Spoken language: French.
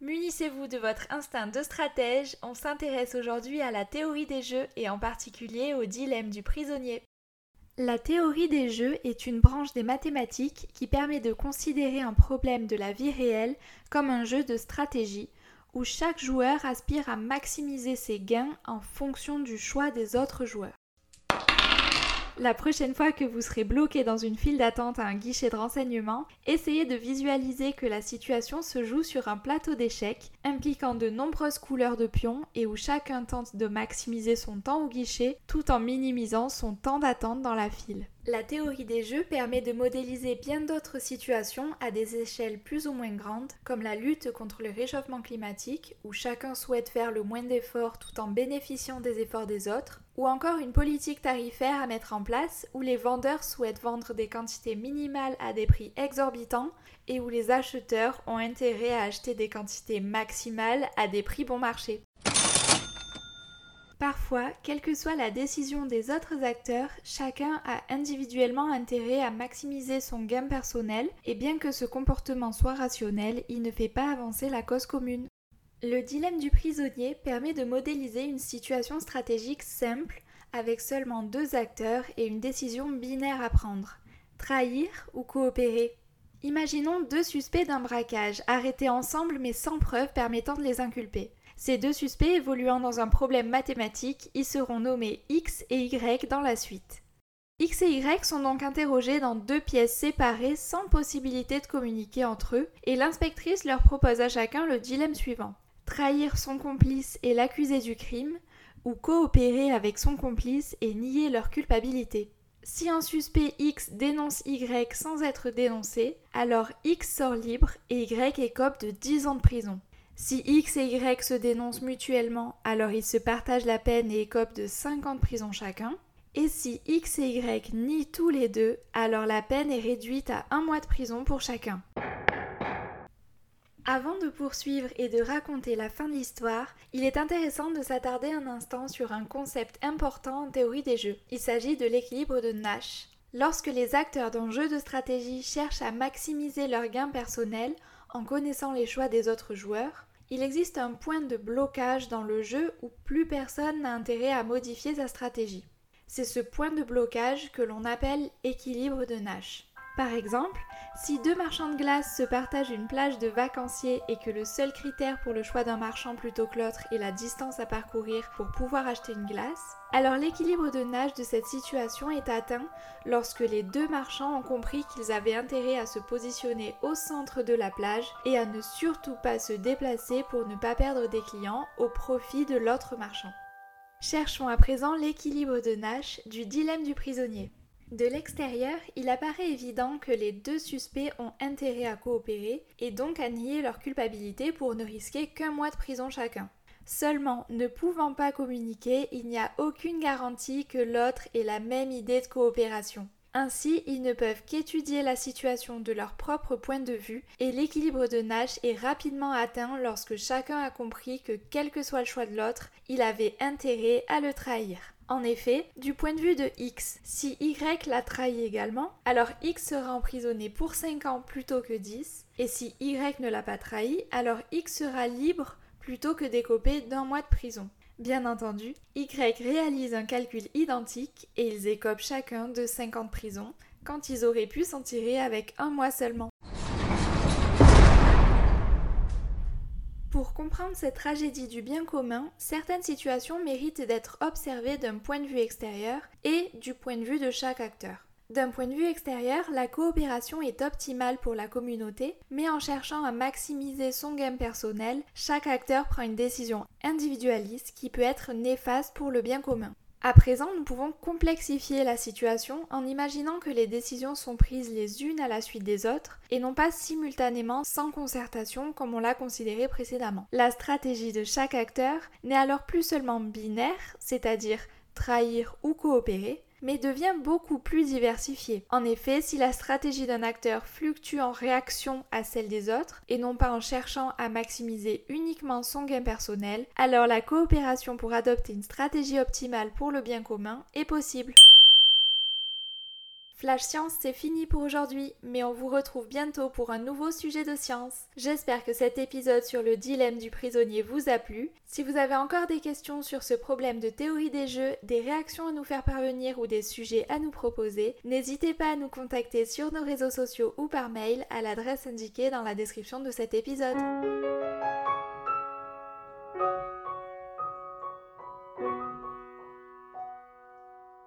Munissez-vous de votre instinct de stratège, on s'intéresse aujourd'hui à la théorie des jeux et en particulier au dilemme du prisonnier. La théorie des jeux est une branche des mathématiques qui permet de considérer un problème de la vie réelle comme un jeu de stratégie où chaque joueur aspire à maximiser ses gains en fonction du choix des autres joueurs. La prochaine fois que vous serez bloqué dans une file d'attente à un guichet de renseignement, essayez de visualiser que la situation se joue sur un plateau d'échecs impliquant de nombreuses couleurs de pions et où chacun tente de maximiser son temps au guichet tout en minimisant son temps d'attente dans la file. La théorie des jeux permet de modéliser bien d'autres situations à des échelles plus ou moins grandes, comme la lutte contre le réchauffement climatique, où chacun souhaite faire le moins d'efforts tout en bénéficiant des efforts des autres, ou encore une politique tarifaire à mettre en place où les vendeurs souhaitent vendre des quantités minimales à des prix exorbitants et où les acheteurs ont intérêt à acheter des quantités maximales à des prix bon marché. Parfois, quelle que soit la décision des autres acteurs, chacun a individuellement intérêt à maximiser son gain personnel et bien que ce comportement soit rationnel, il ne fait pas avancer la cause commune. Le dilemme du prisonnier permet de modéliser une situation stratégique simple avec seulement deux acteurs et une décision binaire à prendre. Trahir ou coopérer? Imaginons deux suspects d'un braquage, arrêtés ensemble mais sans preuve permettant de les inculper. Ces deux suspects évoluant dans un problème mathématique, ils seront nommés X et Y dans la suite. X et Y sont donc interrogés dans deux pièces séparées sans possibilité de communiquer entre eux, et l'inspectrice leur propose à chacun le dilemme suivant. Trahir son complice et l'accuser du crime, ou coopérer avec son complice et nier leur culpabilité. Si un suspect X dénonce Y sans être dénoncé, alors X sort libre et Y écope de 10 ans de prison. Si X et Y se dénoncent mutuellement, alors ils se partagent la peine et écopent de 5 ans de prison chacun. Et si X et Y nient tous les deux, alors la peine est réduite à un mois de prison pour chacun. Avant de poursuivre et de raconter la fin de l'histoire, il est intéressant de s'attarder un instant sur un concept important en théorie des jeux. Il s'agit de l'équilibre de Nash. Lorsque les acteurs d'un jeu de stratégie cherchent à maximiser leurs gains personnels en connaissant les choix des autres joueurs, il existe un point de blocage dans le jeu où plus personne n'a intérêt à modifier sa stratégie. C'est ce point de blocage que l'on appelle équilibre de Nash. Par exemple, si deux marchands de glace se partagent une plage de vacanciers et que le seul critère pour le choix d'un marchand plutôt que l'autre est la distance à parcourir pour pouvoir acheter une glace, alors l'équilibre de nage de cette situation est atteint lorsque les deux marchands ont compris qu'ils avaient intérêt à se positionner au centre de la plage et à ne surtout pas se déplacer pour ne pas perdre des clients au profit de l'autre marchand. Cherchons à présent l'équilibre de Nash du dilemme du prisonnier. De l'extérieur, il apparaît évident que les deux suspects ont intérêt à coopérer et donc à nier leur culpabilité pour ne risquer qu'un mois de prison chacun. Seulement, ne pouvant pas communiquer, il n'y a aucune garantie que l'autre ait la même idée de coopération. Ainsi, ils ne peuvent qu'étudier la situation de leur propre point de vue et l'équilibre de Nash est rapidement atteint lorsque chacun a compris que quel que soit le choix de l'autre, il avait intérêt à le trahir. En effet, du point de vue de X, si Y l'a trahi également, alors X sera emprisonné pour 5 ans plutôt que 10, et si Y ne l'a pas trahi, alors X sera libre plutôt que d'écoper d'un mois de prison. Bien entendu, Y réalise un calcul identique et ils écopent chacun de 5 ans de prison, quand ils auraient pu s'en tirer avec un mois seulement. Pour comprendre cette tragédie du bien commun, certaines situations méritent d'être observées d'un point de vue extérieur et du point de vue de chaque acteur. D'un point de vue extérieur, la coopération est optimale pour la communauté, mais en cherchant à maximiser son gain personnel, chaque acteur prend une décision individualiste qui peut être néfaste pour le bien commun. À présent, nous pouvons complexifier la situation en imaginant que les décisions sont prises les unes à la suite des autres et non pas simultanément sans concertation comme on l'a considéré précédemment. La stratégie de chaque acteur n'est alors plus seulement binaire, c'est-à-dire trahir ou coopérer, mais devient beaucoup plus diversifié. En effet, si la stratégie d'un acteur fluctue en réaction à celle des autres, et non pas en cherchant à maximiser uniquement son gain personnel, alors la coopération pour adopter une stratégie optimale pour le bien commun est possible. Flash Science, c'est fini pour aujourd'hui, mais on vous retrouve bientôt pour un nouveau sujet de science. J'espère que cet épisode sur le dilemme du prisonnier vous a plu. Si vous avez encore des questions sur ce problème de théorie des jeux, des réactions à nous faire parvenir ou des sujets à nous proposer, n'hésitez pas à nous contacter sur nos réseaux sociaux ou par mail à l'adresse indiquée dans la description de cet épisode.